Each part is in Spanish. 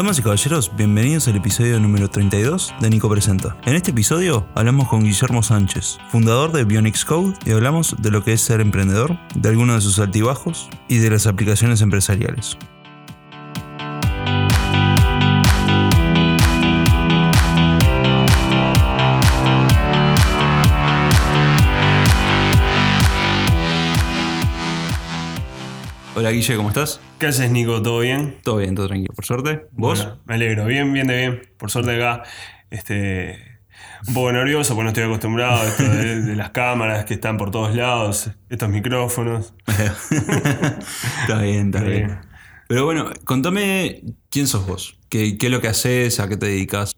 Damas y caballeros, bienvenidos al episodio número 32 de Nico Presenta. En este episodio hablamos con Guillermo Sánchez, fundador de Bionics Code, y hablamos de lo que es ser emprendedor, de algunos de sus altibajos y de las aplicaciones empresariales. Hola Guille, ¿cómo estás? ¿Qué haces, Nico? ¿Todo bien? Todo bien, todo tranquilo, por suerte. ¿Vos? Bueno, me alegro, bien, bien de bien. Por suerte acá, este, un poco nervioso porque no estoy acostumbrado a esto de, de las cámaras que están por todos lados, estos micrófonos. está bien, está bien. Pero bueno, contame quién sos vos, qué, qué es lo que haces, a qué te dedicas.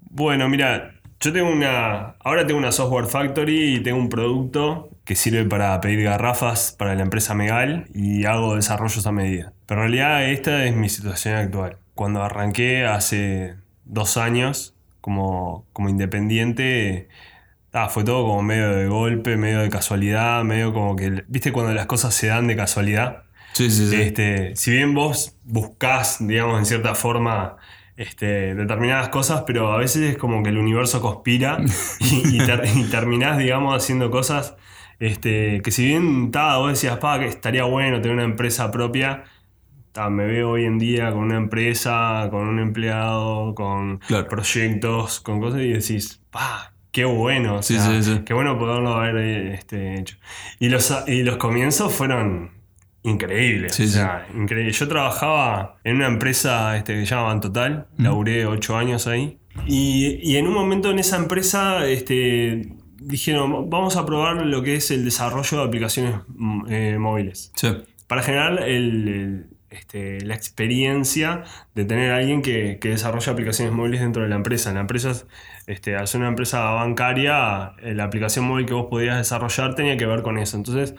Bueno, mira, yo tengo una. Ahora tengo una software factory y tengo un producto que sirve para pedir garrafas para la empresa Megal y hago desarrollos a medida. Pero en realidad esta es mi situación actual. Cuando arranqué hace dos años como, como independiente, ah, fue todo como medio de golpe, medio de casualidad, medio como que. ¿Viste cuando las cosas se dan de casualidad? Sí, sí, sí. Este, si bien vos buscás, digamos, en cierta forma este, determinadas cosas, pero a veces es como que el universo conspira y, y ter- y terminás, digamos, haciendo cosas este, que si bien ta, vos decías, pa, que estaría bueno tener una empresa propia, ta, me veo hoy en día con una empresa, con un empleado, con Claro. proyectos, con cosas y decís, pa, qué bueno, o Sí, sea, sí, sí. qué bueno poderlo haber eh, este, hecho. Y los, y los comienzos fueron increíbles. Sí, o sea, increíble. Yo trabajaba en una empresa este, que se llama Total, laburé ocho años ahí. Y, y en un momento en esa empresa este, dijeron, vamos a probar lo que es el desarrollo de aplicaciones mm, eh, móviles. Sí. Para generar el- el, este, la experiencia de tener a alguien que, que desarrolla aplicaciones móviles dentro de la empresa. La empresa, es, este, al ser una empresa bancaria, eh, la aplicación móvil que vos podías desarrollar tenía que ver con eso. Entonces,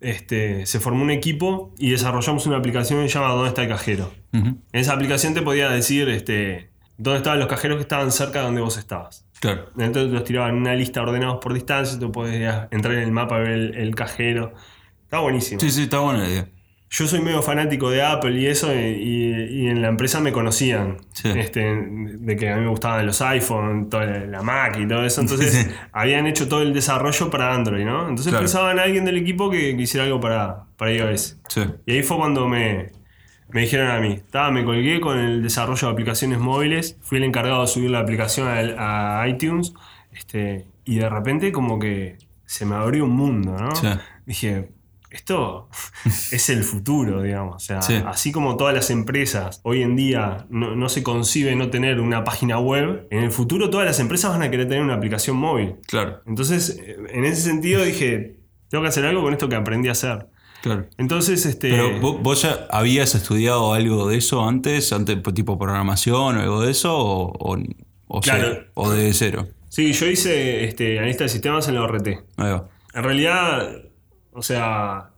este, se formó un equipo y desarrollamos una aplicación que se llama ¿Dónde está el cajero? En esa aplicación te podía decir este, dónde estaban los cajeros que estaban cerca de donde vos estabas. Claro. Entonces los tiraban en una lista ordenados por distancia, tú podías entrar en el mapa, ver el, el cajero. Está buenísimo. Sí, sí, está buena la idea. Yo soy medio fanático de Apple y eso, y, y- y en la empresa me conocían. Sí. Este, de que a mí me gustaban los iPhone, toda la, Mac y todo eso. Entonces Sí. habían hecho todo el desarrollo para Android, ¿no? Entonces Claro. pensaban a alguien del equipo que, que hiciera algo para, para iOS. Sí. Y ahí fue cuando me, me dijeron a mí, "Ta, me colgué con el desarrollo de aplicaciones móviles, fui el encargado de subir la aplicación a, a iTunes, este, y de repente como que se me abrió un mundo, ¿no? Dije, esto es el futuro, digamos. O sea, Sí. así como todas las empresas hoy en día no, no se concibe no tener una página web, en el futuro todas las empresas van a querer tener una aplicación móvil. Claro, Entonces, en ese sentido dije, tengo que hacer algo con esto que aprendí a hacer. claro. Entonces, este. Pero ¿vo- vos ya habías estudiado algo de eso antes, antes pues, tipo programación o algo de eso, o, o, o Claro. cero, o de cero. Sí, yo hice este, analista de sistemas en la ORT. Ahí va. En realidad, o sea,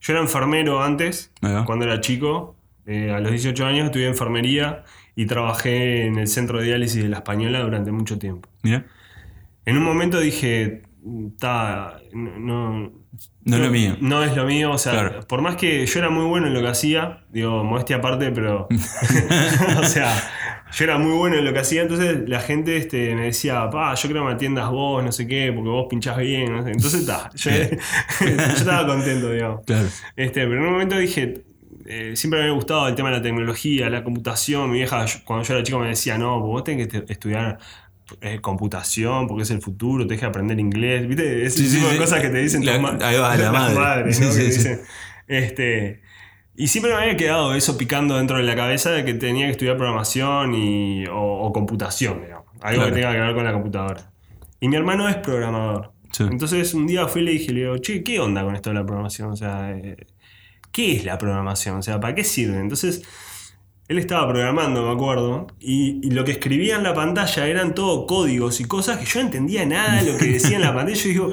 yo era enfermero antes, cuando era chico. Eh, a los 18 años estudié enfermería y trabajé en el centro de diálisis de la Española durante mucho tiempo. Mira, En un momento dije, "Ta, no, no, no es lo mío. No es lo mío, o sea, Claro. por más que yo era muy bueno en lo que hacía, digo, modestia aparte, pero. o sea, yo era muy bueno en lo que hacía, entonces la gente este, me decía, pa, yo creo que me atiendas vos, no sé qué, porque vos pinchás bien, no sé. Entonces, está, yo, yo estaba contento, digamos. Claro. Este, pero en un momento dije, eh, siempre me había gustado el tema de la tecnología, la computación. Mi vieja, yo- cuando yo era chico, me decía, no, vos tenés que estudiar eh, computación porque es el futuro, tenés que aprender inglés. ¿Viste? Ese Sí, sí, tipo de sí. cosas que te dicen La- tus ahí va, la madre. madres, ¿no? Que dicen, este, y siempre me había quedado eso picando dentro de la cabeza de que tenía que estudiar programación y, o, o computación, digamos. Algo Claro. que tenga que ver con la computadora. Y mi hermano es programador. Sí. Entonces un día fui y le dije, le digo, che, ¿qué onda con esto de la programación? O sea, eh, ¿qué es la programación? O sea, ¿para qué sirve? Entonces, él estaba programando, me acuerdo, y, y lo que escribía en la pantalla eran todo códigos y cosas que yo no entendía nada de lo que decía en la pantalla. Yo digo,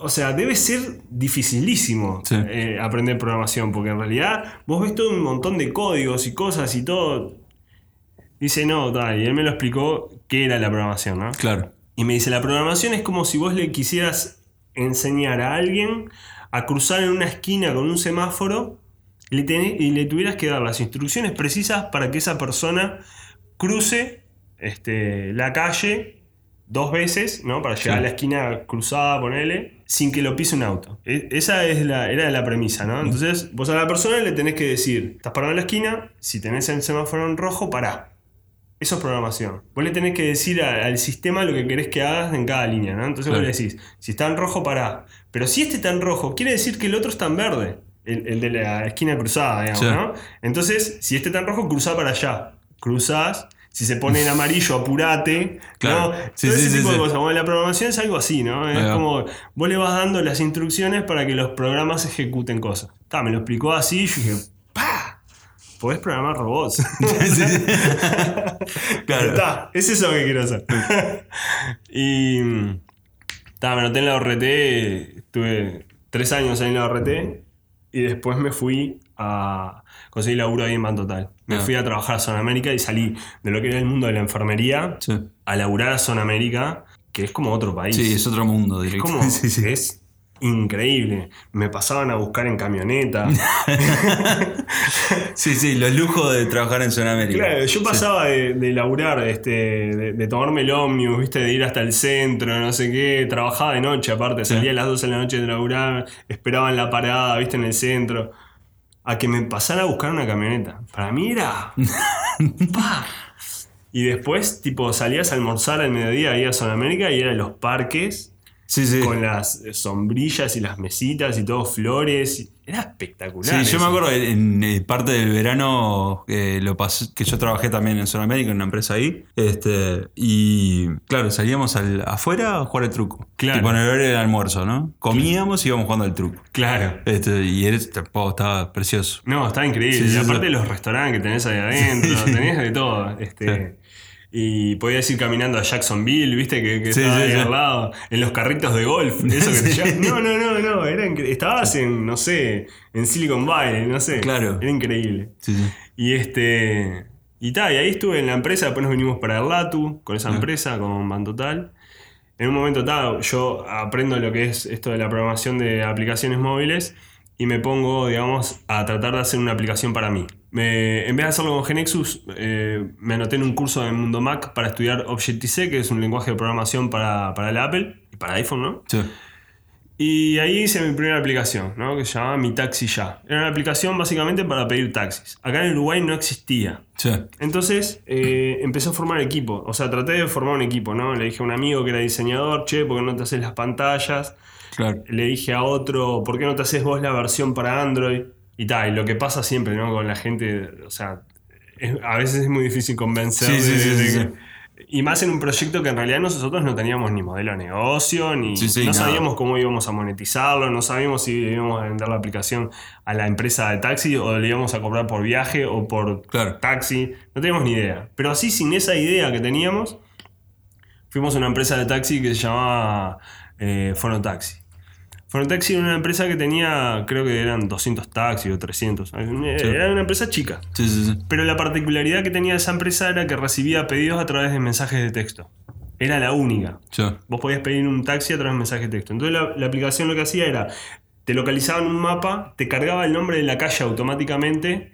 o sea, debe ser dificilísimo Sí. eh, aprender programación, porque en realidad vos ves todo un montón de códigos y cosas y todo. Dice, no, tal, y él me lo explicó qué era la programación, ¿no? Claro. Y me dice, la programación es como si vos le quisieras enseñar a alguien a cruzar en una esquina con un semáforo y le, tenés- y le tuvieras que dar las instrucciones precisas para que esa persona cruce este, la calle dos veces, ¿no? Para llegar Sí. a la esquina cruzada, ponele, sin que lo pise un auto. E- esa es la, era la premisa, ¿no? Entonces, vos a la persona le tenés que decir, estás parado en la esquina, si tenés el semáforo en rojo, pará. Eso es programación. Vos le tenés que decir a- al sistema lo que querés que hagas en cada línea, ¿no? Entonces Claro. vos le decís, si está en rojo, pará. Pero si este está en rojo, quiere decir que el otro está en verde. El, el de la esquina cruzada, digamos, Sí. ¿no? Entonces, si este está en rojo, cruzá para allá. Cruzás. Si se pone en amarillo, apurate. Claro. ¿no? Sí, Todo sí, ese sí, tipo de cosas. Bueno, la programación es algo así, ¿no? Es como vos le vas dando las instrucciones para que los programas ejecuten cosas. Ta, me lo explicó así, yo dije, ¡pa! Podés programar robots. Sí, sí. claro. Está, es eso que quiero hacer. y. ta, me anoté en la ORT, estuve tres años ahí en la ORT y después me fui a conseguir laburo ahí en Ban Total. Me Ah. fui a trabajar a Zona América y salí de lo que era el mundo de la enfermería Sí. a laburar a Zona América, que es como otro país. Sí, es otro mundo Es directo. como, Sí, sí. es increíble. Me pasaban a buscar en camioneta. Sí, sí, los lujos de trabajar en Sudamérica. Claro, yo pasaba de, de laburar, este, de, de tomarme el ómnibus, ¿viste? de ir hasta el centro, no sé qué, trabajaba de noche aparte, salía a las 12 de la noche de laburar, esperaba en la parada, ¿viste? en el centro, a que me pasara a buscar una camioneta. Para mí era... Y después, tipo, salías a almorzar al mediodía ahí a Sudamérica y eran los parques Sí, sí. con las eh, sombrillas y las mesitas y todo flores. Era espectacular. Sí, yo me acuerdo en, eh, parte del verano eh, lo pasé- que yo trabajé también en Sudamérica, en una empresa ahí. Este, y claro, salíamos al, afuera a jugar el truco. Claro. Tipo en el almuerzo, ¿no? Comíamos y íbamos jugando al truco. Claro. Este, y era, oh, estaba precioso. No, está increíble. Sí, y aparte sí. los restaurantes que tenés ahí adentro, tenés de todo. Este, Y podías ir caminando a Jacksonville, viste, que, que Sí, estaba sí, ahí sí. al lado, en los carritos de golf, eso que te. No, no, no, no, era estabas en, no sé, en Silicon Valley, no sé. Claro. Era increíble. Y este. Y tal, y ahí estuve en la empresa, después nos vinimos para el Latu, con esa Ah. empresa, con Bantotal. En un momento tal, yo aprendo lo que es esto de la programación de aplicaciones móviles y me pongo, digamos, a tratar de hacer una aplicación para mí. Me- en vez de hacerlo con Genexus, eh, me anoté en un curso de Mundo Mac para estudiar Objective-C, que es un lenguaje de programación para, para el Apple y para iPhone, ¿no? Sí. Y ahí hice mi primera aplicación, ¿no? que se llamaba Mi Taxi Ya. Era una aplicación básicamente para pedir taxis. Acá en Uruguay no existía. Sí. Entonces eh, empecé a formar equipo. O sea, traté de formar un equipo, ¿no? Le dije a un amigo que era diseñador, che, ¿por qué no te haces las pantallas? Claro. Le dije a otro, ¿por qué no te haces vos la versión para Android? Y tal, y lo que pasa siempre, ¿no? Con la gente, o sea, es- a veces es muy difícil convencer. Sí, sí, sí, de. Y más en un proyecto que en realidad nosotros no teníamos ni modelo de negocio, ni no sabíamos cómo íbamos a monetizarlo, no sabíamos si íbamos a vender la aplicación a la empresa de taxi o le íbamos a cobrar por viaje o por Claro. taxi, no teníamos ni idea. Pero así, sin esa idea que teníamos, fuimos a una empresa de taxi que se llamaba eh, Fonotaxi. Fonotaxi era una empresa que tenía, creo que eran 200 taxis o 300. Era una empresa chica. Sí, sí, sí. Pero la particularidad que tenía esa empresa era que recibía pedidos a través de mensajes de texto. Era la única. Vos podías pedir un taxi a través de mensaje de texto. Entonces la, la aplicación lo que hacía era, te localizaba en un mapa, te cargaba el nombre de la calle automáticamente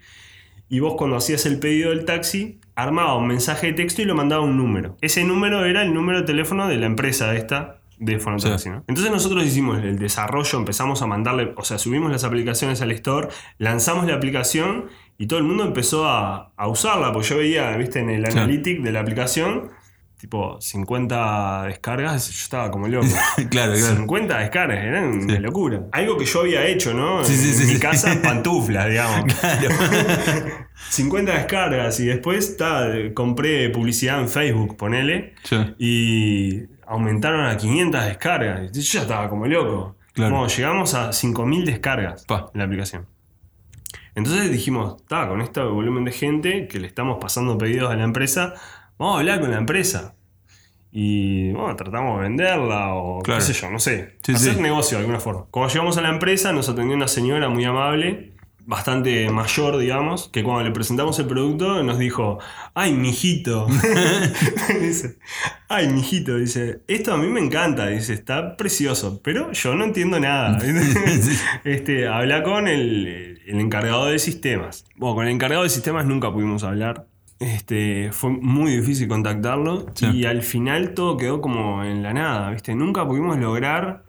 y vos cuando hacías el pedido del taxi, armaba un mensaje de texto y lo mandaba a un número. Ese número era el número de teléfono de la empresa esta de Fonotaxi. Sí. ¿no? Entonces nosotros hicimos el desarrollo, empezamos a mandarle, o sea, subimos las aplicaciones al store, lanzamos la aplicación y todo el mundo empezó a, a usarla, porque yo veía, viste, en el Sí. analytic de la aplicación, tipo 50 descargas, yo estaba como loco. claro, claro. 50 descargas, era una locura. Algo que yo había hecho, ¿no? Sí, sí, en sí, mi sí. casa, pantuflas, digamos. Claro. 50 descargas y después ta, compré publicidad en Facebook, ponele, Sí. y aumentaron a 500 descargas. Yo ya estaba como loco. Claro. Como llegamos a 5.000 descargas Pa. en la aplicación. Entonces dijimos, está, con este volumen de gente que le estamos pasando pedidos a la empresa, vamos a hablar con la empresa. Y bueno, tratamos de venderla o Claro. qué sé yo, no sé. Sí, hacer sí. negocio de alguna forma. Cuando llegamos a la empresa nos atendió una señora muy amable bastante mayor, digamos, que cuando le presentamos el producto nos dijo, ay, mijito. dice, ay, mijito, dice, esto a mí me encanta, dice, está precioso, pero yo no entiendo nada. este, habla con el, el encargado de sistemas. Bueno, con el encargado de sistemas nunca pudimos hablar. Este, fue muy difícil contactarlo Sí. y al final todo quedó como en la nada, ¿viste? Nunca pudimos lograr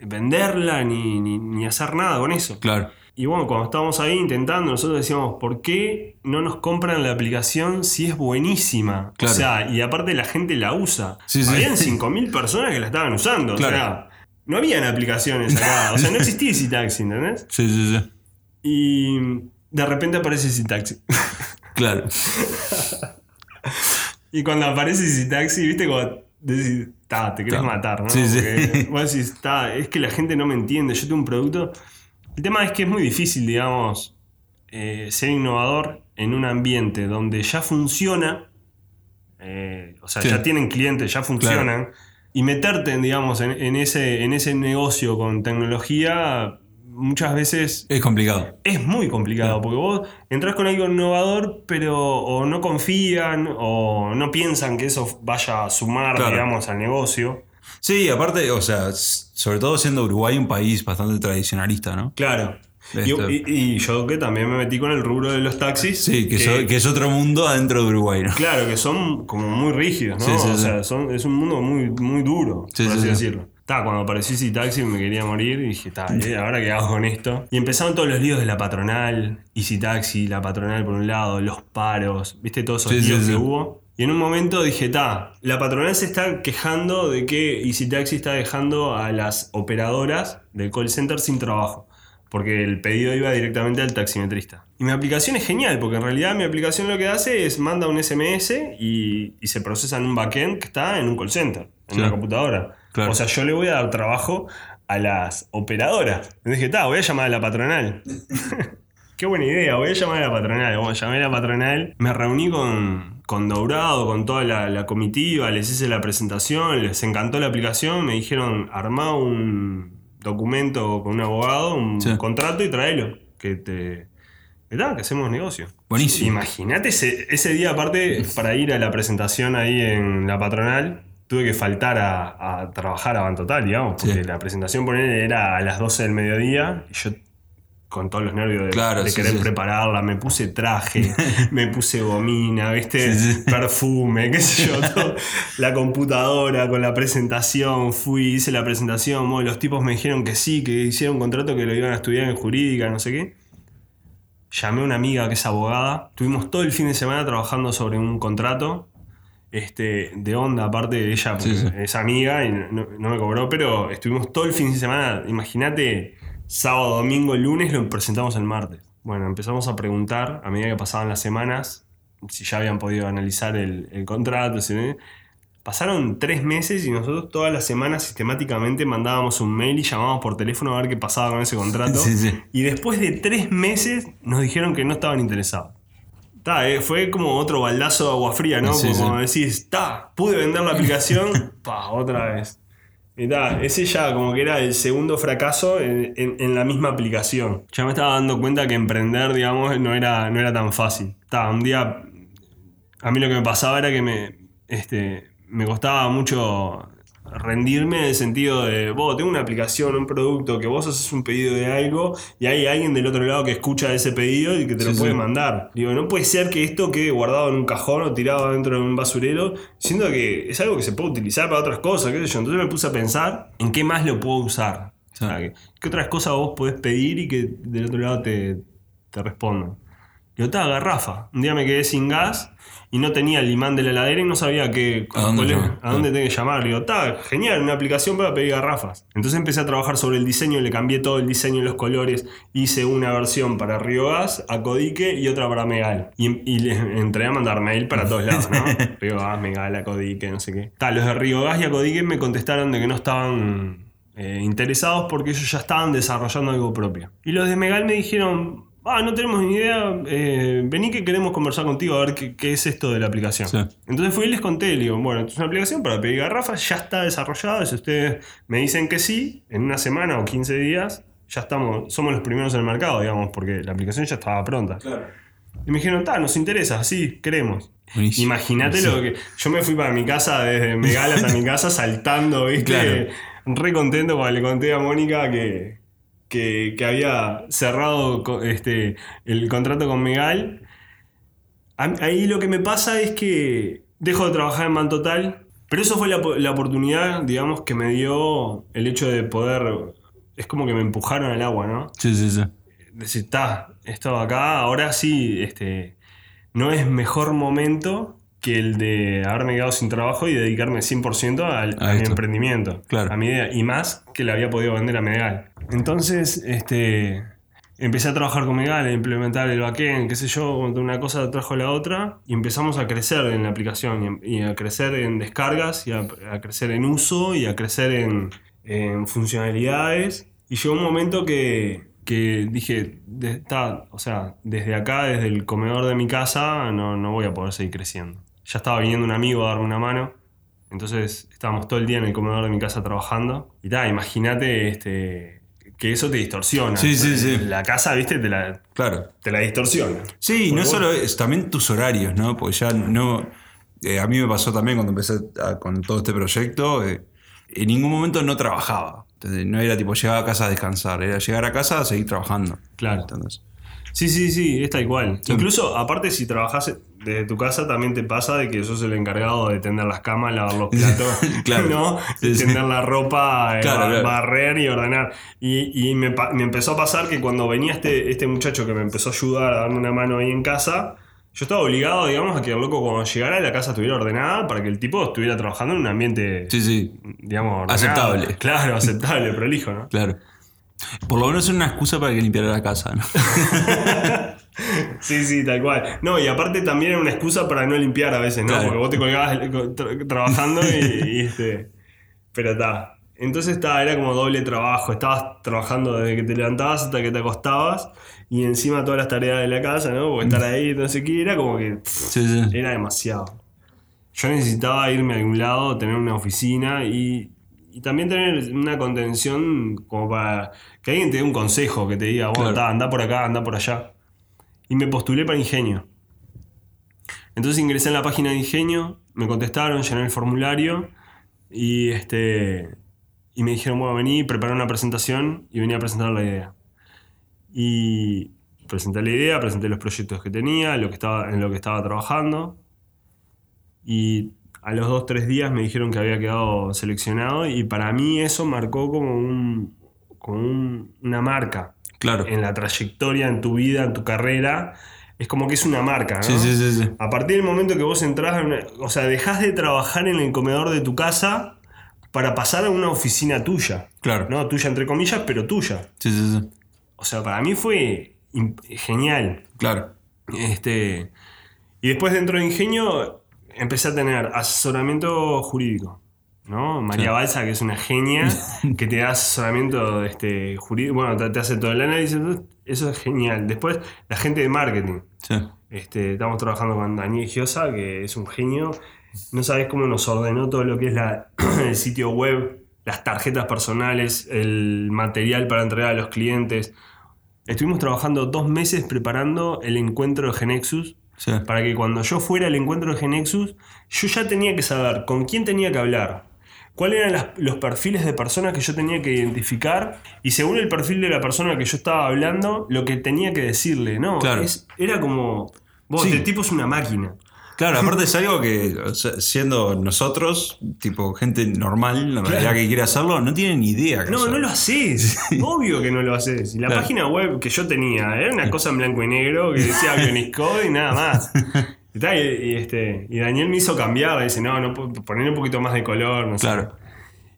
venderla ni, ni- ni hacer nada con eso. Claro. Y bueno, cuando estábamos ahí intentando, nosotros decíamos, ¿por qué no nos compran la aplicación si es buenísima? Claro. O sea, y aparte la gente la usa. Sí, sí. Habían 5.000 personas que la estaban usando. Claro. O sea, no habían aplicaciones acá. O sea, no existía Easy Taxi, ¿entendés? Sí, sí, sí. Y de repente aparece Easy Taxi. Claro. Y cuando aparece Easy Taxi, viste, como decís, ta, te querés Claro. matar, ¿no? Sí, sí. Porque vos decís, ta, es que la gente no me entiende, yo tengo un producto. El tema es que es muy difícil, digamos, eh, ser innovador en un ambiente donde ya funciona, eh, o sea, Sí. ya tienen clientes, ya funcionan, y meterte, digamos, en, en ese, en ese negocio con tecnología, muchas veces Es complicado. es muy complicado porque vos entras con algo innovador, pero o no confían o no piensan que eso vaya a sumar, Claro. digamos, al negocio. Sí, aparte, o sea, sobre todo siendo Uruguay un país bastante tradicionalista, ¿no? Claro. Y, Este- y- y yo que también me metí con el rubro de los taxis. Sí, que, so- que es otro mundo adentro de Uruguay, ¿no? Claro, que son como muy rígidos, ¿no? Sí, sí, o sí. sea, son- es un mundo muy, muy duro, por sí, así sí. decirlo. Ta, cuando apareció Easy Taxi me quería morir y dije, ta, ¿y ahora qué hago con esto? Y empezaron todos los líos de la patronal, Easy Taxi, la patronal por un lado, los paros, ¿viste? Todos esos líos sí. que hubo. Y en un momento dije, ta, la patronal se está quejando de que Easy Taxi está dejando a las operadoras del call center sin trabajo. Porque el pedido iba directamente al taximetrista. Y mi aplicación es genial, porque en realidad mi aplicación lo que hace es manda un SMS y, y se procesa en un backend que está en un call center, en una computadora. Claro. O sea, yo le voy a dar trabajo a las operadoras. Y dije, ta, voy a llamar a la patronal. Qué buena idea, voy a llamar a la patronal. Bueno, llamé a la patronal, me reuní con, con Dourado, con toda la, la comitiva, les hice la presentación, les encantó la aplicación, me dijeron, armá un documento con un abogado, un Sí. contrato y tráelo, que te... ta, que hacemos negocio. Buenísimo. Imagínate ese, ese día, aparte, para ir a la presentación ahí en la patronal, tuve que faltar a, a trabajar a Bantotal, digamos, porque Sí. la presentación ponele, era a las 12 del mediodía y yo con todos los nervios de, Claro, de sí, querer sí. prepararla, me puse traje, me puse gomina, ¿viste? Sí. Perfume, qué sé yo, todo. la computadora con la presentación, fui, hice la presentación, bueno, los tipos me dijeron que sí, que hicieron un contrato que lo iban a estudiar en jurídica, no sé qué. Llamé a una amiga que es abogada, tuvimos todo el fin de semana trabajando sobre un contrato. Este, de onda, aparte de ella, es amiga y no, no me cobró, pero estuvimos todo el fin de semana, imagínate, sábado, domingo, lunes, lo presentamos el martes. Bueno, empezamos a preguntar a medida que pasaban las semanas si ya habían podido analizar el, el contrato. si. Pasaron tres meses y nosotros todas las semanas sistemáticamente mandábamos un mail y llamábamos por teléfono a ver qué pasaba con ese contrato. Sí, sí. Y después de tres meses nos dijeron que no estaban interesados. Ta, eh, fue como otro baldazo de agua fría, ¿no? Sí, como decís, ta, pude vender la aplicación, pa, otra vez. Ta, ese ya como que era el segundo fracaso en, en- en la misma aplicación. Ya me estaba dando cuenta que emprender, digamos, no era, no era tan fácil. Ta, un día, a mí lo que me pasaba era que me, este, me costaba mucho rendirme en el sentido de, vos, tengo una aplicación, un producto, que vos haces un pedido de algo y hay alguien del otro lado que escucha ese pedido y que te Sí, lo puede sí. mandar. Digo, no puede ser que esto quede guardado en un cajón o tirado dentro de un basurero, siendo que es algo que se puede utilizar para otras cosas, qué sé yo. Entonces me puse a pensar en qué más lo puedo usar. O sea, ¿qué, qué otras cosas vos podés pedir y que del otro lado te, te respondan? Digo, está, garrafa. Un día me quedé sin gas y no tenía el imán de la heladera y no sabía qué, ¿A dónde cuál es- llamar? a dónde tengo que llamar. Digo, está, genial, una aplicación para pedir garrafas. Entonces empecé a trabajar sobre el diseño, le cambié todo el diseño y los colores. Hice una versión para Río Gas, a Codique y otra para Megal. Y, y le entré a mandar mail para todos lados, ¿no? Río Gas, Megal, a Codique, no sé qué. Ta, los de Río Gas y a Codique me contestaron de que no estaban eh, interesados porque ellos ya estaban desarrollando algo propio. Y los de Megal me dijeron, ah, no tenemos ni idea, eh, vení que queremos conversar contigo a ver qué, qué es esto de la aplicación. Sí. Entonces fui y les conté, le digo, bueno, esto es una aplicación para pedir garrafas, ya está desarrollada, si ustedes me dicen que sí, en una semana o 15 días ya estamos, somos los primeros en el mercado, digamos, porque la aplicación ya estaba pronta. Y me dijeron, está, nos interesa, sí, queremos. Imagínate lo que. Yo me fui para mi casa desde Megal hasta mi casa saltando, ¿viste? Claro. Re contento cuando le conté a Mónica que, que, que había cerrado este, el contrato con Megal. Ahí lo que me pasa es que dejo de trabajar en Man Total, pero eso fue la, la oportunidad, digamos, que me dio el hecho de poder. Es como que me empujaron al agua, ¿no? Sí, sí, sí. decir, está, esto acá, ahora sí, este, no es mejor momento que el de haberme quedado sin trabajo y dedicarme 100% al, A a mi emprendimiento, Claro. a mi idea, y más que le había podido vender a Megal. Entonces, este, empecé a trabajar con Megal, a implementar el backend, qué sé yo, una cosa trajo la otra, y empezamos a crecer en la aplicación, y, y a crecer en descargas, y a, crecer en uso, y a crecer en, funcionalidades. Y llegó un momento que, que dije, de- o sea, desde acá, desde el comedor de mi casa, no, no voy a poder seguir creciendo. Ya estaba viniendo un amigo a darme una mano, entonces estábamos todo el día en el comedor de mi casa trabajando. Y imagínate este, que eso te distorsiona. Sí, sí, sí. La casa, viste, te la, Claro. te la distorsiona. Sí, no vos- solo es, también tus horarios, ¿no? Porque ya no. eh, a mí me pasó también cuando empecé a- con todo este proyecto. eh, en ningún momento no trabajaba. Entonces, no era tipo llegar a casa a descansar, era llegar a casa a seguir trabajando. Claro. ¿entendés? Sí, sí, sí, es tal cual. Sí. Incluso, aparte, si trabajas desde tu casa, también te pasa de que sos el encargado de tender las camas, lavar los platos, Claro. ¿no? Sí, sí. tender la ropa, eh, claro. barrer y ordenar. Y, y me, empezó a pasar que cuando venía este, este muchacho que me empezó a ayudar a darme una mano ahí en casa, yo estaba obligado, digamos, a que el loco cuando llegara la casa estuviera ordenada para que el tipo estuviera trabajando en un ambiente, Sí, sí, digamos, ordenado. Aceptable. Claro, aceptable, prolijo, ¿no? claro. Por lo menos es una excusa para que limpiara la casa, ¿no? Sí, sí, tal cual. No, y aparte también era una excusa para no limpiar a veces, ¿no? Claro. Porque vos te colgabas tra- trabajando y, y, este. Pero está. Entonces está, era como doble trabajo. Estabas trabajando desde que te levantabas hasta que te acostabas. Y encima todas las tareas de la casa, ¿no? Porque estar ahí, no sé qué, era como que. pff, Sí, sí. era demasiado. Yo necesitaba irme a algún lado, tener una oficina y, y también tener una contención como para que alguien te dé un consejo, que te diga, bueno, Claro. anda por acá, anda por allá. Y me postulé para Ingenio. Entonces ingresé en la página de Ingenio, me contestaron, llené el formulario y, este, y me dijeron, bueno, vení, prepará una presentación y venía a presentar la idea. Y presenté la idea, presenté los proyectos que tenía, lo que estaba, en lo que estaba trabajando. Y a los dos, tres días me dijeron que había quedado seleccionado y para mí eso marcó como, un, un- una marca Claro. en la trayectoria, en tu vida, en tu carrera. Es como que es una marca, ¿no? Sí, sí, sí, sí. A partir del momento que vos entras, o sea, dejás de trabajar en el comedor de tu casa para pasar a una oficina tuya. Claro. No, tuya entre comillas, pero tuya. Sí, sí, sí. O sea, para mí fue genial. Claro. Este, y después dentro de Ingenio empecé a tener asesoramiento jurídico. ¿No? María Sí. Balsa, que es una genia, que te da asesoramiento este, jurídico, bueno, te, te hace todo el análisis, eso es genial. Después, la gente de marketing. Sí. Este, estamos trabajando con Daniel Giosa, que es un genio. No sabes cómo nos ordenó todo lo que es la, el sitio web, las tarjetas personales, el material para entregar a los clientes. Estuvimos trabajando dos meses preparando el encuentro de Genexus Sí. para que cuando yo fuera al encuentro de Genexus, yo ya tenía que saber con quién tenía que hablar, cuáles eran las- los perfiles de personas que yo tenía que identificar y según el perfil de la persona que yo estaba hablando, lo que tenía que decirle, ¿no? Claro. Es- era como, vos, Sí. este tipo es una máquina. Claro, aparte es algo que, siendo nosotros, tipo gente normal, en realidad que quiere hacerlo, no tienen ni idea. que No, no lo haces. Obvio que no lo haces. La Claro. página web que yo tenía era una cosa en blanco y negro que decía Bionic Code y nada más. Y, este, y Daniel me hizo cambiar. Dice, no, no poner un poquito más de color. No sé. Claro.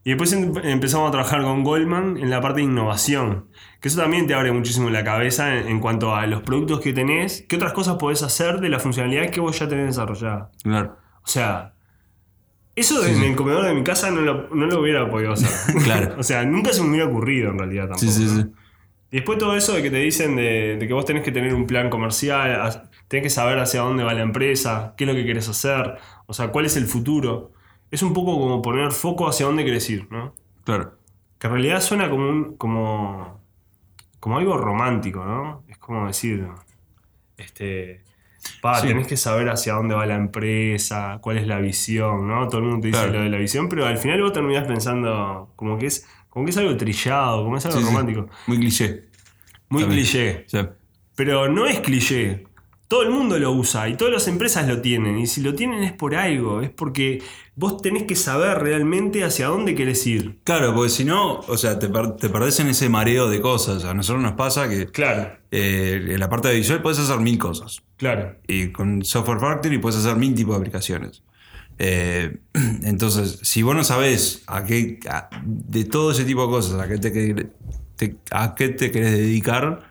Y después em- empezamos a trabajar con Goldman en la parte de innovación. Que eso también te abre muchísimo la cabeza en, en cuanto a los productos que tenés, qué otras cosas podés hacer de la funcionalidad que vos ya tenés desarrollada. Claro. O sea, eso en el comedor de mi casa no lo, no lo hubiera podido hacer. Claro. o sea, nunca se me hubiera ocurrido en realidad tampoco. Sí, sí, sí. Y después todo eso de que te dicen de, de que vos tenés que tener un plan comercial, tenés que saber hacia dónde va la empresa, qué es lo que querés hacer, o sea, cuál es el futuro. Es un poco como poner foco hacia dónde querés ir, ¿no? Claro. Que en realidad suena como un. como. como algo romántico, ¿no? Es como decir, este, pa, Sí. tenés que saber hacia dónde va la empresa, cuál es la visión, ¿no? Todo el mundo te dice Claro. lo de la visión, pero al final vos terminás pensando como que es, como que es algo trillado, como es algo Sí, sí. romántico. Muy cliché. Muy También. cliché. Pero no es cliché. Todo el mundo lo usa y todas las empresas lo tienen. Y si lo tienen es por algo. Es porque vos tenés que saber realmente hacia dónde querés ir. Claro, porque si no, o sea, te, per- te perdés en ese mareo de cosas. A nosotros nos pasa que Claro, eh, en la parte de visual puedes hacer mil cosas. claro. Y con Software Factory puedes hacer mil tipos de aplicaciones. Eh, entonces, si vos no sabés a qué, a- de todo ese tipo de cosas, a qué te, te- a qué te querés dedicar,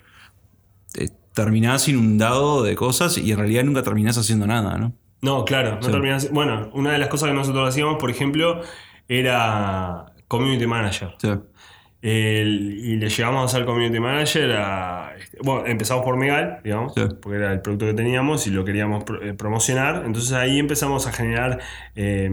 terminás inundado de cosas y en realidad nunca terminás haciendo nada, ¿no? No, claro, no Sí. terminás- Bueno, una de las cosas que nosotros hacíamos, por ejemplo, era community manager. El- y le llegamos a hacer community manager a. este, Bueno, empezamos por Megal, digamos, Sí. porque era el producto que teníamos y lo queríamos eh, promocionar. Entonces ahí empezamos a generar eh,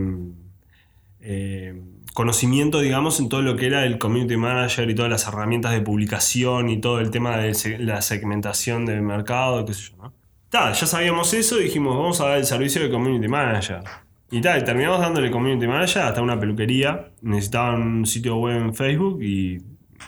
eh, conocimiento, digamos, en todo lo que era el community manager y todas las herramientas de publicación y todo el tema de la segmentación del mercado, qué sé yo, ¿no? Ta, ya sabíamos eso y dijimos, vamos a dar el servicio de community manager. Y tal, terminamos dándole community manager hasta una peluquería. Necesitaban un sitio web en Facebook y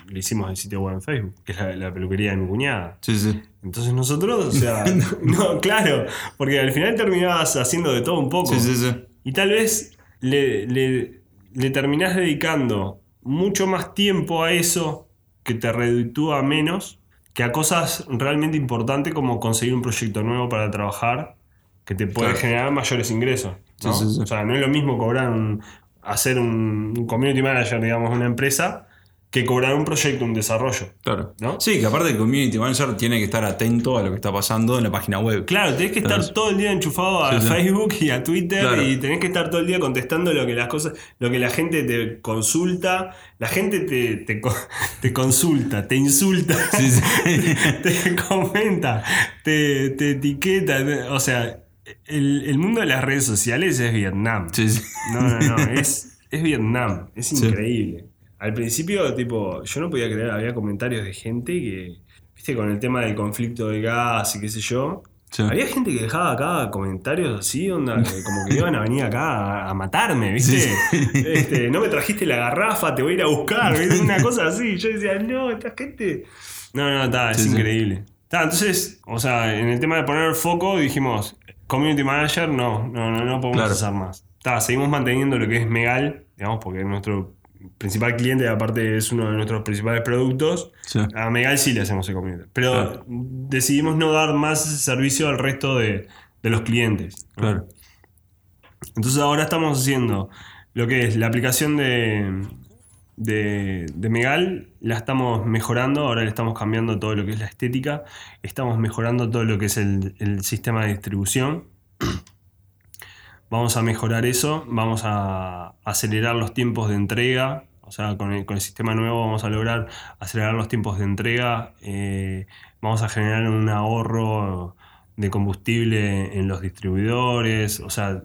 le hicimos el sitio web en Facebook, que es la, la peluquería de mi cuñada. sí, sí. Entonces nosotros, o sea, no, claro, porque al final terminabas haciendo de todo un poco. Sí, sí, sí. Y tal vez le, le- le terminás dedicando mucho más tiempo a eso que te reditúa menos que a cosas realmente importantes como conseguir un proyecto nuevo para trabajar que te puede Claro. generar mayores ingresos. ¿no? Sí, sí, sí. O sea, no es lo mismo cobrar un, hacer un, un community manager, digamos, una empresa, que cobrar un proyecto, un desarrollo. Claro. ¿No? Sí, que aparte el community manager tiene que estar atento a lo que está pasando en la página web. Claro, tenés que estar todo el día enchufado a Sí, sí. Facebook y a Twitter Claro. y tenés que estar todo el día contestando lo que las cosas, lo que la gente te consulta, la gente te, te, te consulta, te insulta, Sí, sí. te comenta, te, te etiqueta, te- o sea, el, el mundo de las redes sociales es Vietnam. Sí, sí. No, no, no, es, es Vietnam, es increíble. Al principio, tipo, yo no podía creer, había comentarios de gente que, viste, con el tema del conflicto de gas y qué sé yo, Sí. había gente que dejaba acá comentarios así, onda, que como que iban a venir acá a, matarme, ¿viste? Sí. Este, no me trajiste la garrafa, te voy a ir a buscar, ¿viste? Una cosa así. Yo decía, no, esta gente. No, no, está, es Sí, increíble. Ta, entonces, o sea, en el tema de poner el foco, dijimos, community manager, no, no, no, no podemos Claro. hacer más. Ta, seguimos manteniendo lo que es Megal, digamos, porque es nuestro principal cliente, aparte es uno de nuestros principales productos. Sí. A Megal sí le hacemos el community. Pero Claro. decidimos no dar más servicio al resto de, de los clientes. ¿no? Claro. Entonces ahora estamos haciendo lo que es la aplicación de, de, de Megal, la estamos mejorando, ahora le estamos cambiando todo lo que es la estética, estamos mejorando todo lo que es el, el sistema de distribución. Vamos a mejorar eso, vamos a acelerar los tiempos de entrega, o sea, con el, con el sistema nuevo vamos a lograr acelerar los tiempos de entrega, eh, vamos a generar un ahorro de combustible en los distribuidores, o sea,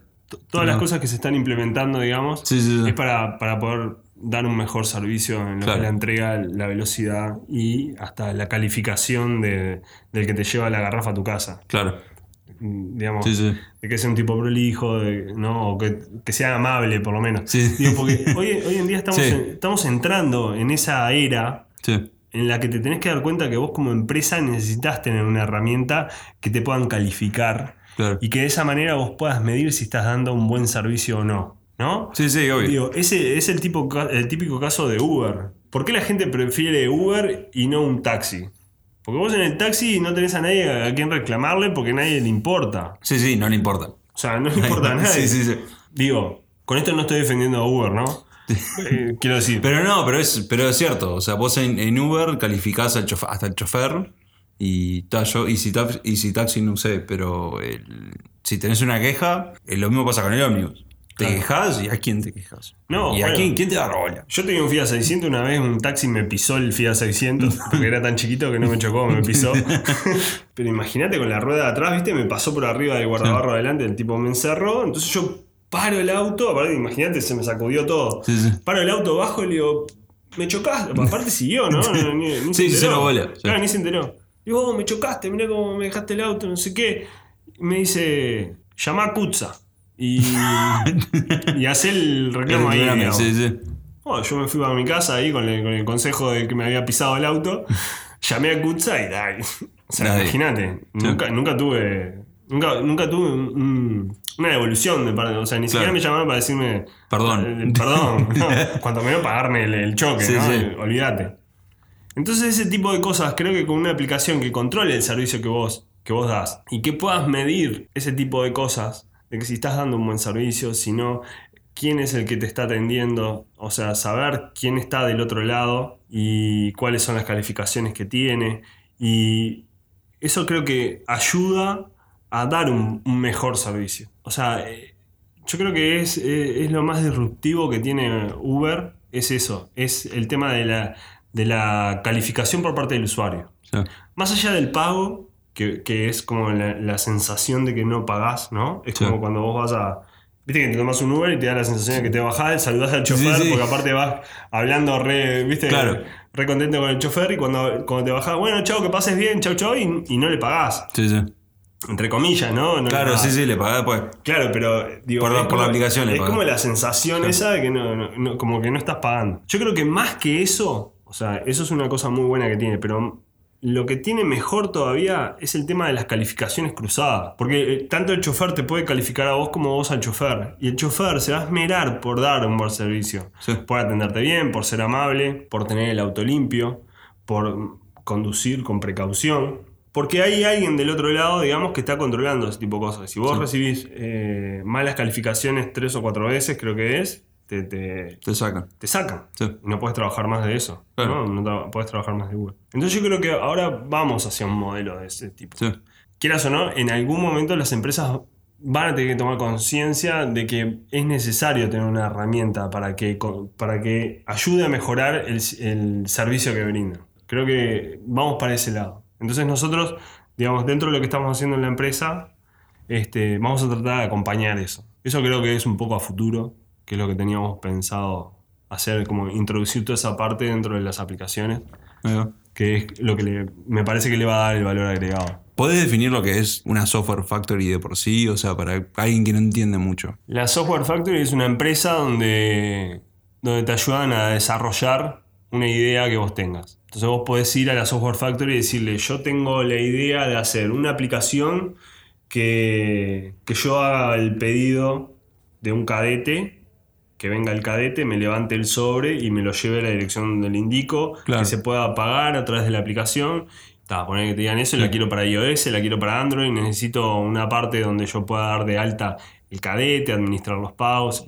todas las cosas que se están implementando, digamos, Sí, sí, sí. es para, para poder dar un mejor servicio en lo que Claro. es la entrega, la velocidad y hasta la calificación de- del que te lleva la garrafa a tu casa. Claro. Mm, Digamos, Sí, sí. de que sea un tipo prolijo, de- ¿no? o que, que sea amable por lo menos. Sí. Digo, porque hoy, hoy en día estamos, en- estamos entrando en esa era en la que te tenés que dar cuenta que vos como empresa necesitas tener una herramienta que te puedan calificar Claro. y que de esa manera vos puedas medir si estás dando un buen servicio o no. ¿No? Sí, sí, obvio. Digo, ese es el, tipo, el típico caso de Uber. ¿Por qué la gente prefiere Uber y no un taxi? Porque vos en el taxi no tenés a nadie a quien reclamarle porque a nadie le importa. Sí, sí, no le importa. O sea, no le importa a nadie. Sí, sí, sí. Digo, con esto no estoy defendiendo a Uber, ¿no? Eh, quiero decir. Pero no, pero es, pero es cierto. O sea, vos en, en Uber calificás al chofer- hasta el chofer y, yo, y, si taxi, y si taxi no sé, pero el- si tenés una queja, eh, lo mismo pasa con el ómnibus. Te Claro. quejas y a quién te quejas. No, ¿Y a quién, quién te da rola? Yo tenía un Fiat 600, una vez un taxi me pisó el Fiat 600, porque era tan chiquito que no me chocó, me pisó. Pero imagínate con la rueda de atrás, ¿viste? Me pasó por arriba del guardabarro adelante, el tipo me encerró, entonces yo paro el auto, aparte imagínate, se me sacudió todo. Sí, sí. Paro el auto bajo y le digo, me chocaste. Aparte siguió, ¿no? No, ni, ni Sí, se se lo bola, sí. Claro, ni se enteró. Digo, oh, me chocaste, mirá cómo me dejaste el auto, no sé qué. Y me dice, llama a Kutza. Y, y hace el reclamo ahí. Reclame, digamos. sí, sí. Bueno, yo me fui para mi casa ahí con el, con el consejo de que me había pisado el auto. Llamé a Kutza y dai. O sea, imagínate. Nunca, nunca tuve. Nunca, nunca tuve un- un- una devolución de parte. O sea, ni siquiera me llamaron para decirme. Perdón. eh, perdón. no, cuanto menos pagarme el, el choque, Sí, ¿no? sí. Olvídate. Entonces, ese tipo de cosas, creo que con una aplicación que controle el servicio que vos, que vos das y que puedas medir ese tipo de cosas, de que si estás dando un buen servicio, si no, quién es el que te está atendiendo, o sea, saber quién está del otro lado y cuáles son las calificaciones que tiene. Y eso creo que ayuda a dar un, un mejor servicio. O sea, eh, yo creo que es, eh, es lo más disruptivo que tiene Uber, es eso, es el tema de la, de la calificación por parte del usuario. Sí. Más allá del pago, que, que es como la, la sensación de que no pagás, ¿no? Es Sí. como cuando vos vas a... Viste que te tomas un Uber y te da la sensación de que te bajás, saludás al chofer, Sí, sí. porque aparte vas hablando re, ¿viste? Claro. Re contento con el chofer y cuando, cuando te bajás, bueno, chao, que pases bien, chao, chao, y, y no le pagás. Sí, sí. Entre comillas, ¿no? Claro, sí, sí, le pagás después. Claro, pero digo, Por la- es por la aplicación Es como la sensación esa de que no, no- no- como que no estás pagando. Yo creo que más que eso, o sea, eso es una cosa muy buena que tiene, pero lo que tiene mejor todavía es el tema de las calificaciones cruzadas. Porque eh, tanto el chofer te puede calificar a vos como vos al chofer. Y el chofer se va a esmerar por dar un buen servicio. Sí. Por atenderte bien, por ser amable, por tener el auto limpio, por conducir con precaución. Porque hay alguien del otro lado, digamos, que está controlando ese tipo de cosas. Si vos Sí. recibís eh, malas calificaciones tres o cuatro veces, creo que es, te, te, Te sacan. te sacan. Sí. No puedes trabajar más de eso. Claro. ¿no? No puedes trabajar más de Uber. Entonces yo creo que ahora vamos hacia un modelo de ese tipo. Sí. Quieras o no, en algún momento las empresas van a tener que tomar conciencia de que es necesario tener una herramienta para que, para que ayude a mejorar el, el servicio que brindan. Creo que vamos para ese lado. Entonces nosotros, digamos, dentro de lo que estamos haciendo en la empresa, este, vamos a tratar de acompañar eso. Eso creo que es un poco a futuro, que es lo que teníamos pensado hacer, como introducir toda esa parte dentro de las aplicaciones, que es lo que le- me parece que le va a dar el valor agregado. ¿Podés definir lo que es una software factory de por sí? O sea, para alguien que no entiende mucho. La Software Factory es una empresa donde, donde te ayudan a desarrollar una idea que vos tengas. Entonces vos podés ir a la Software Factory y decirle, yo tengo la idea de hacer una aplicación que, que yo haga el pedido de un cadete, que venga el cadete, me levante el sobre y me lo lleve a la dirección donde le indico, Claro. que se pueda pagar a través de la aplicación. Está, poner que te digan eso, la quiero para iOS, la quiero para Android, necesito una parte donde yo pueda dar de alta el cadete, administrar los pagos.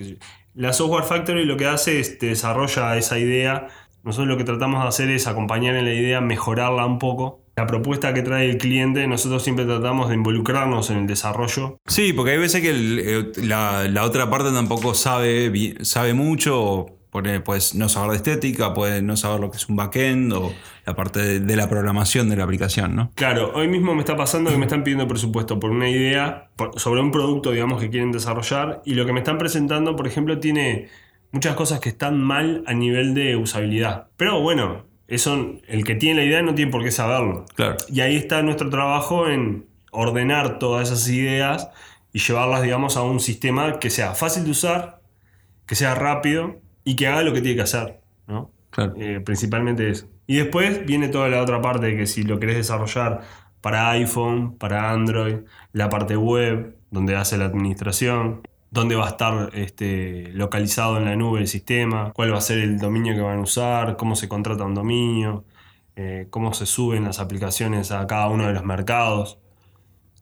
La Software Factory lo que hace es te desarrolla esa idea. Nosotros lo que tratamos de hacer es acompañar en la idea, mejorarla un poco. La propuesta que trae el cliente, nosotros siempre tratamos de involucrarnos en el desarrollo. Sí, porque hay veces que el- eh, la, la otra parte tampoco sabe, sabe mucho, puedes no saber de estética, puede no saber lo que es un backend o la parte de, de la programación de la aplicación, ¿no? Claro, hoy mismo me está pasando que me están pidiendo presupuesto por una idea, por- sobre un producto, digamos, que quieren desarrollar, y lo que me están presentando, por ejemplo, tiene muchas cosas que están mal a nivel de usabilidad. Pero bueno, eso, el que tiene la idea no tiene por qué saberlo. Claro. Y ahí está nuestro trabajo en ordenar todas esas ideas y llevarlas, digamos, a un sistema que sea fácil de usar, que sea rápido y que haga lo que tiene que hacer, ¿no? Claro. Eh, principalmente eso. Y después viene toda la otra parte que si lo querés desarrollar para iPhone, para Android, la parte web, donde hace la administración, dónde va a estar este, localizado en la nube el sistema, cuál va a ser el dominio que van a usar, cómo se contrata un dominio, eh, cómo se suben las aplicaciones a cada uno de los mercados.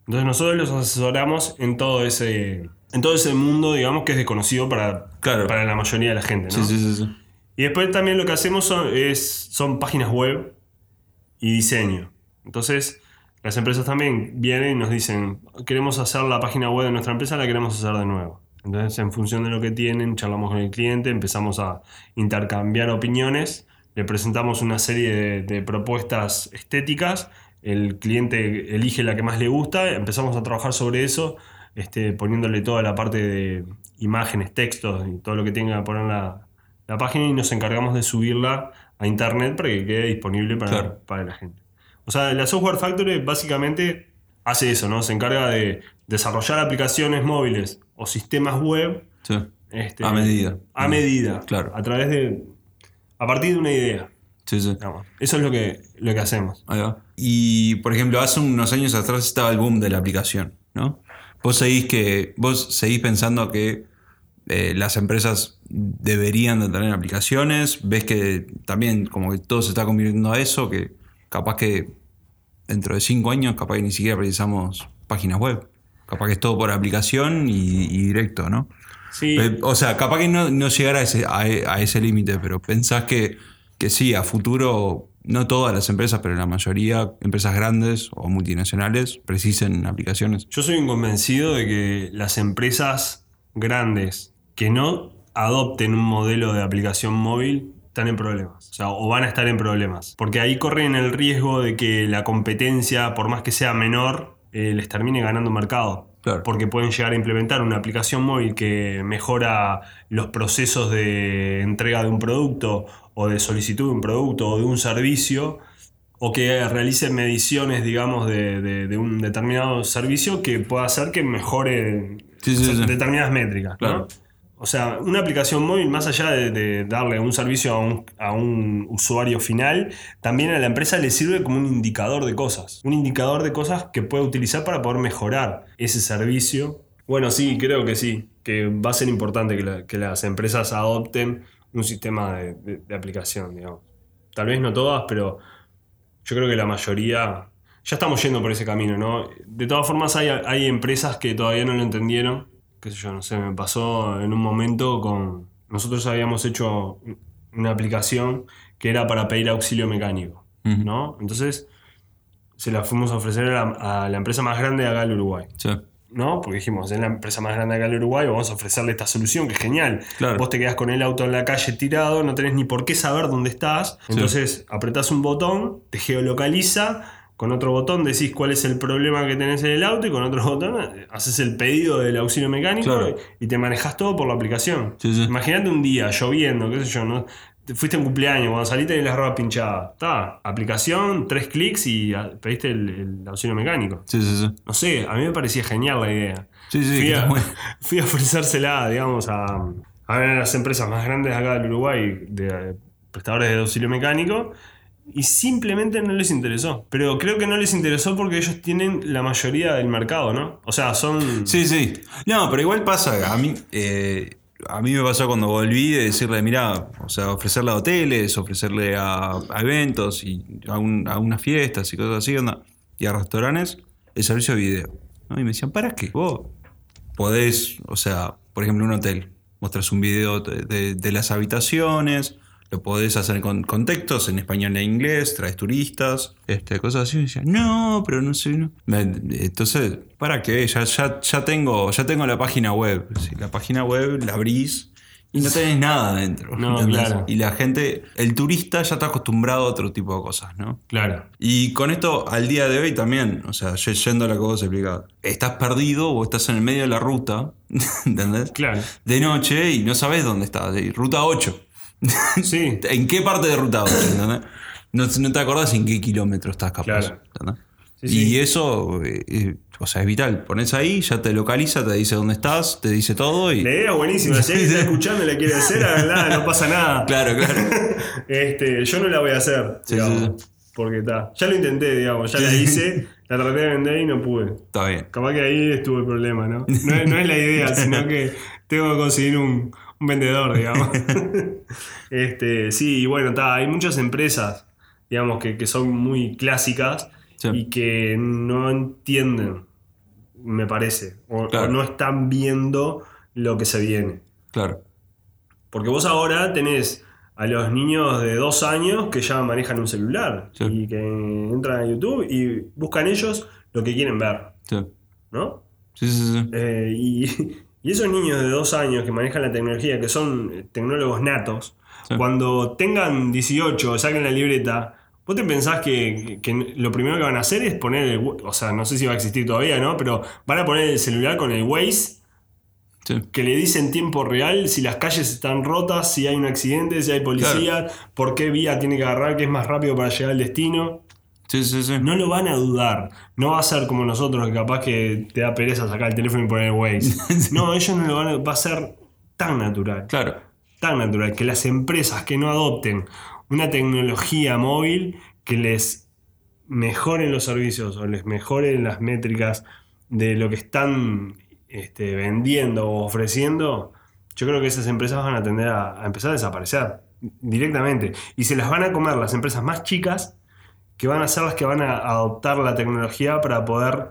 Entonces nosotros los asesoramos en todo ese, en todo ese mundo, digamos, que es desconocido para, Claro. para la mayoría de la gente. ¿no? Sí, sí, sí. Y después también lo que hacemos son, es, son páginas web y diseño. Entonces, las empresas también vienen y nos dicen, queremos hacer la página web de nuestra empresa, la queremos hacer de nuevo. Entonces, en función de lo que tienen, charlamos con el cliente, empezamos a intercambiar opiniones, le presentamos una serie de, de propuestas estéticas, el cliente elige la que más le gusta, empezamos a trabajar sobre eso, este, poniéndole toda la parte de imágenes, textos y todo lo que tenga que poner la, la página y nos encargamos de subirla a internet para que quede disponible para, Claro. para la gente. O sea, la Software Factory básicamente hace eso, ¿no? Se encarga de desarrollar aplicaciones móviles o sistemas web Sí. este, A medida. A medida. Claro. A través de. A partir de una idea. Sí, sí. Eso es lo que, lo que hacemos. Ahí va. Y, por ejemplo, hace unos años atrás estaba el boom de la aplicación, ¿no? Vos seguís que. Vos seguís pensando que eh, las empresas deberían de tener aplicaciones. Ves que también como que todo se está convirtiendo a eso, que capaz que dentro de cinco años, capaz que ni siquiera precisamos páginas web. Capaz que es todo por aplicación y, y directo, ¿no? Sí. Eh, O sea, capaz que no, no llegar a ese, a, a ese límite, pero pensás que, que sí, a futuro, no todas las empresas, pero la mayoría, empresas grandes o multinacionales, precisen aplicaciones. Yo soy un convencido de que las empresas grandes que no adopten un modelo de aplicación móvil están en problemas. O sea, o van a estar en problemas. Porque ahí corren el riesgo de que la competencia, por más que sea menor, eh, les termine ganando mercado. Claro. Porque pueden llegar a implementar una aplicación móvil que mejora los procesos de entrega de un producto o de solicitud de un producto o de un servicio o que realice mediciones, digamos, de, de- de un determinado servicio que pueda hacer que mejore Sí, sí, sí. determinadas métricas. ¿no? O sea, una aplicación móvil, más allá de, darle un servicio a un, usuario final, también a la empresa le sirve como un indicador de cosas. Un indicador de cosas que puede utilizar para poder mejorar ese servicio. Bueno, sí, creo que sí, que va a ser importante que, la- que las empresas adopten un sistema de, de- de aplicación, digamos. Tal vez no todas, pero yo creo que la mayoría ya estamos yendo por ese camino, ¿no? De todas formas hay, hay empresas que todavía no lo entendieron, qué sé yo, no sé, me pasó en un momento con... Nosotros habíamos hecho una aplicación que era para pedir auxilio mecánico. ¿no? Entonces se la fuimos a ofrecer a la, a la empresa más grande de acá del Uruguay. Sí. ¿no? Porque dijimos, es la empresa más grande acá en Uruguay, vamos a ofrecerle esta solución que es genial. Claro. Vos te quedás con el auto en la calle tirado, no tenés ni por qué saber dónde estás. Entonces apretás un botón, te geolocaliza, con otro botón decís cuál es el problema que tenés en el auto y con otro botón haces el pedido del auxilio mecánico Claro. y te manejas todo por la aplicación. Sí, sí. Imagínate un día lloviendo, qué sé yo, ¿no? Te fuiste un cumpleaños, cuando saliste de la ropa pinchada. Está, aplicación, tres clics y ah, pediste el, el auxilio mecánico. Sí, sí, sí. No sé, a mí me parecía genial la idea. Sí, sí, fui, a, muy- fui a ofrecérsela, digamos, a, a ver a las empresas más grandes de acá del Uruguay, de eh, prestadores de auxilio mecánico, y simplemente no les interesó. Pero creo que no les interesó porque ellos tienen la mayoría del mercado, ¿no? O sea, son... Sí, sí. No, pero igual pasa. A mí, eh, a mí me pasó cuando volví de decirle, mira, o sea, ofrecerle a hoteles, ofrecerle a, eventos y a, un- unas fiestas y cosas así, onda, y a restaurantes, el servicio de video. ¿no? Y me decían, ¿para qué? Vos podés, o sea, por ejemplo, un hotel, mostrás un video de, de- de las habitaciones, lo podés hacer con contextos en español e inglés, traes turistas, este, cosas así. Y me decían, no, pero no sé. no". Me- Entonces, ¿para qué? Ya, ya, ya, tengo, ya tengo la página web. Si la página web la abrís y no tenés nada adentro. No, claro. Y la gente, el turista ya está acostumbrado a otro tipo de cosas, ¿no? Claro. Y con esto, al día de hoy también, o sea, ye- yendo a lo que vos explicabas, estás perdido o estás en el medio de la ruta, ¿entendés? Claro. De noche y no sabes dónde estás. Ruta 8. Sí. ¿En qué parte de ruta 8? ¿entendés? No, no te acordás en qué kilómetro estás capaz. Claro. y eso, eh, eh, o sea, es vital. Pones ahí, ya te localiza, te dice dónde estás, te dice todo y. La idea es buenísima. Si alguien está escuchando y la quiere hacer, háganla, no pasa nada. Claro, claro. Este, yo no la voy a hacer, Sí, digamos, porque está. Ya lo intenté, digamos, ya la hice, la traté de vender y no pude. Está bien. Capaz que ahí estuvo el problema, ¿no? No es la idea, sino que tengo que conseguir un, un vendedor, digamos. este, sí, y bueno, está, hay muchas empresas, digamos, que, que son muy clásicas Sí. y que no entienden, me parece, o, Claro. o no están viendo lo que se viene. Claro. Porque vos ahora tenés a los niños de dos años que ya manejan un celular Sí. y que entran a YouTube y buscan ellos lo que quieren ver, Sí, ¿no? sí, sí. sí. Eh, y, y esos niños de dos años que manejan la tecnología, que son eh, tecnólogos natos, Sí. cuando tengan 18, saquen la libreta, ¿vos te pensás que, que- lo primero que van a hacer es poner el... O sea, no sé si va a existir todavía, ¿no? Pero van a poner el celular con el Waze Sí. que le dice en tiempo real si las calles están rotas, si hay un accidente, si hay policía, por qué vía tiene que agarrar, que es más rápido para llegar al destino. Sí, sí, sí. No lo van a dudar. No va a ser como nosotros, que capaz que te da pereza sacar el teléfono y poner el Waze. No, ellos no lo van a... Va a ser tan natural. Claro. Tan natural. Que las empresas que no adopten una tecnología móvil que les mejoren los servicios o les mejoren las métricas de lo que están este, vendiendo o ofreciendo, yo creo que esas empresas van a tender a, a empezar a desaparecer directamente. Y se las van a comer las empresas más chicas que van a ser las que van a adoptar la tecnología para poder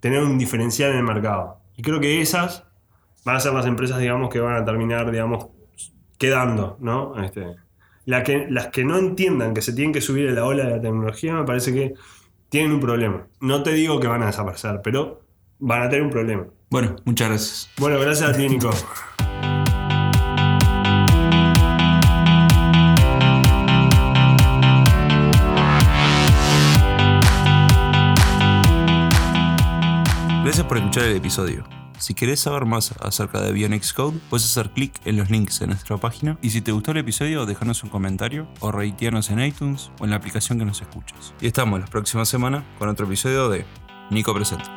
tener un diferencial en el mercado. Y creo que esas van a ser las empresas, digamos, que van a terminar, digamos, quedando, ¿no? Este, la que, las que no entiendan que se tienen que subir a la ola de la tecnología, me parece que tienen un problema. No te digo que van a desaparecer, pero van a tener un problema. Bueno, muchas gracias. Bueno, gracias a ti, Nico. Gracias por escuchar el episodio. Si querés saber más acerca de Bionix Code, puedes hacer clic en los links en nuestra página. Y si te gustó el episodio, déjanos un comentario o reitearnos en iTunes o en la aplicación que nos escuches. Y estamos la próxima semana con otro episodio de Nico Presenta.